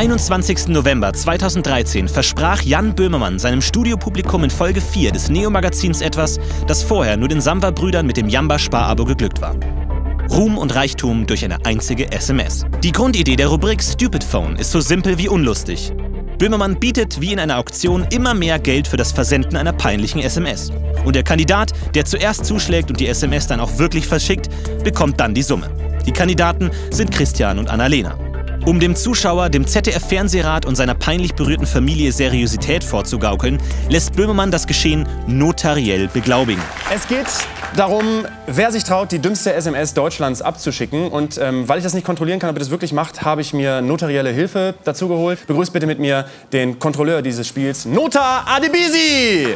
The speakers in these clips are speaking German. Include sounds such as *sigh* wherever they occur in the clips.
21. November 2013 versprach Jan Böhmermann seinem Studiopublikum in Folge 4 des Neo-Magazins etwas, das vorher nur den Samba-Brüdern mit dem Jamba-Sparabo geglückt war. Ruhm und Reichtum durch eine einzige SMS. Die Grundidee der Rubrik Stupid Phone ist so simpel wie unlustig. Böhmermann bietet wie in einer Auktion immer mehr Geld für das Versenden einer peinlichen SMS. Und der Kandidat, der zuerst zuschlägt und die SMS dann auch wirklich verschickt, bekommt dann die Summe. Die Kandidaten sind Christian und Annalena. Um dem Zuschauer, dem ZDF-Fernsehrat und seiner peinlich berührten Familie Seriosität vorzugaukeln, lässt Böhmermann das Geschehen notariell beglaubigen. Es geht darum, wer sich traut, die dümmste SMS Deutschlands abzuschicken. Und ähm, weil ich das nicht kontrollieren kann, ob ihr das wirklich macht, habe ich mir notarielle Hilfe dazu geholt. Begrüßt bitte mit mir den Kontrolleur dieses Spiels, Notar Adebisi!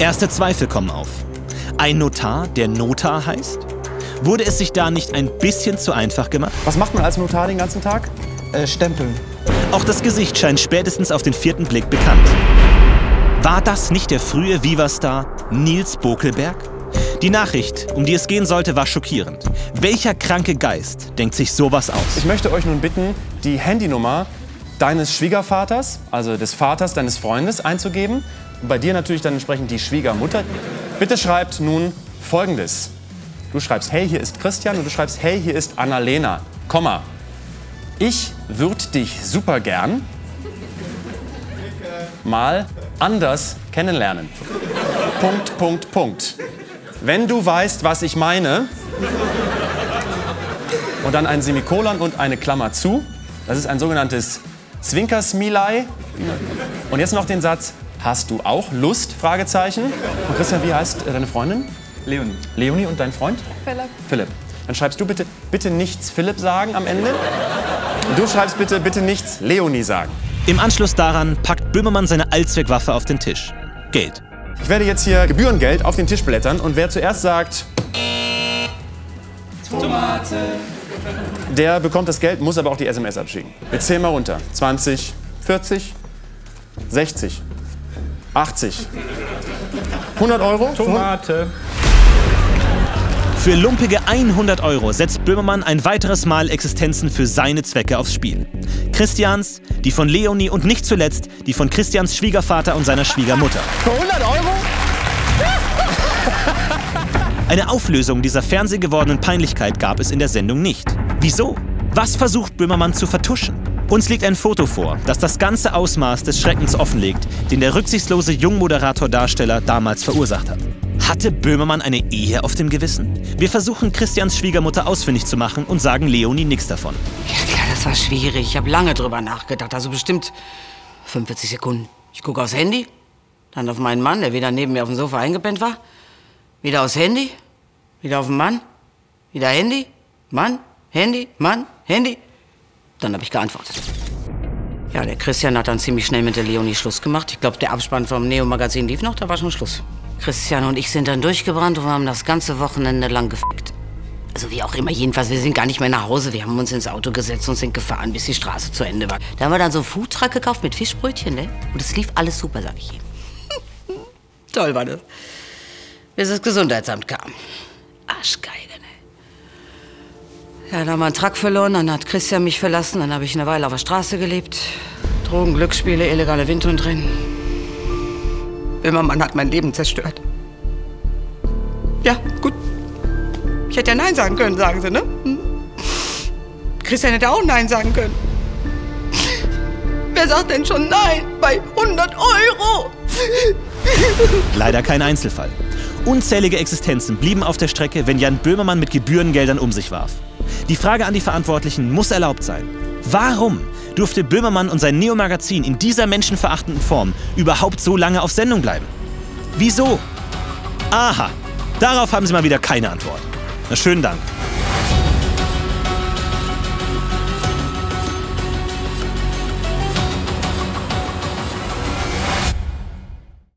Erste Zweifel kommen auf. Ein Notar, der Notar heißt? Wurde es sich da nicht ein bisschen zu einfach gemacht? Was macht man als Notar den ganzen Tag? Äh, stempeln. Auch das Gesicht scheint spätestens auf den vierten Blick bekannt. War das nicht der frühe Viva-Star Nils Bokelberg? Die Nachricht, um die es gehen sollte, war schockierend. Welcher kranke Geist denkt sich sowas aus? Ich möchte euch nun bitten, die Handynummer deines Schwiegervaters, also des Vaters deines Freundes, einzugeben. Bei dir natürlich dann entsprechend die Schwiegermutter. Bitte schreibt nun Folgendes. Du schreibst, hey, hier ist Christian und du schreibst, hey, hier ist Annalena, Komma. Ich würde dich super gern mal anders kennenlernen. Punkt, Punkt, Punkt. Wenn du weißt, was ich meine, und dann ein Semikolon und eine Klammer zu, das ist ein sogenanntes Zwinkersmilei. Und jetzt noch den Satz, hast du auch Lust? Fragezeichen. Und Christian, wie heißt äh, deine Freundin? Leonie. Leonie und dein Freund? Philipp. Philipp. Dann schreibst du bitte, bitte nichts Philipp sagen am Ende. Du schreibst bitte, bitte nichts Leonie sagen. Im Anschluss daran packt Böhmermann seine Allzweckwaffe auf den Tisch. Geld. Ich werde jetzt hier Gebührengeld auf den Tisch blättern und wer zuerst sagt, Tomate, der bekommt das Geld, muss aber auch die SMS abschicken. Wir zählen mal runter. 20, 40, 60, 80, 100 Euro. Tomate. Für lumpige 100 Euro setzt Böhmermann ein weiteres Mal Existenzen für seine Zwecke aufs Spiel. Christians, die von Leonie und nicht zuletzt die von Christians Schwiegervater und seiner Schwiegermutter. Für 100 Euro? *laughs* Eine Auflösung dieser fernsehgewordenen Peinlichkeit gab es in der Sendung nicht. Wieso? Was versucht Böhmermann zu vertuschen? Uns liegt ein Foto vor, das das ganze Ausmaß des Schreckens offenlegt, den der rücksichtslose Jungmoderator-Darsteller damals verursacht hat. Hatte Böhmermann eine Ehe auf dem Gewissen? Wir versuchen Christians Schwiegermutter ausfindig zu machen und sagen Leonie nichts davon. Ja, klar, das war schwierig. Ich habe lange drüber nachgedacht. Also bestimmt 45 Sekunden. Ich gucke aufs Handy, dann auf meinen Mann, der wieder neben mir auf dem Sofa eingepennt war. Wieder aufs Handy, wieder auf den Mann, wieder Handy, Mann, Handy, Mann, Handy. Dann habe ich geantwortet. Ja, der Christian hat dann ziemlich schnell mit der Leonie Schluss gemacht. Ich glaube, der Abspann vom Neo-Magazin lief noch, da war schon Schluss. Christian und ich sind dann durchgebrannt und haben das ganze Wochenende lang gefickt. Also wie auch immer, jedenfalls, wir sind gar nicht mehr nach Hause. Wir haben uns ins Auto gesetzt und sind gefahren, bis die Straße zu Ende war. Da haben wir dann so einen Foodtruck gekauft mit Fischbrötchen, ne? Und es lief alles super, sag ich Ihnen. *laughs* Toll war das. Bis das Gesundheitsamt kam. Arschgeige, ne? Ja, dann haben wir einen Truck verloren, dann hat Christian mich verlassen, dann habe ich eine Weile auf der Straße gelebt. Drogen, Glücksspiele, illegale Windhund drin. Böhmermann hat mein Leben zerstört. Ja, gut. Ich hätte ja Nein sagen können, sagen sie, ne? Hm? Christian hätte auch Nein sagen können. Wer sagt denn schon Nein bei 100 Euro? Leider kein Einzelfall. Unzählige Existenzen blieben auf der Strecke, wenn Jan Böhmermann mit Gebührengeldern um sich warf. Die Frage an die Verantwortlichen muss erlaubt sein. Warum durfte Böhmermann und sein Neo-Magazin in dieser menschenverachtenden Form überhaupt so lange auf Sendung bleiben? Wieso? Aha, darauf haben Sie mal wieder keine Antwort. Na schönen Dank.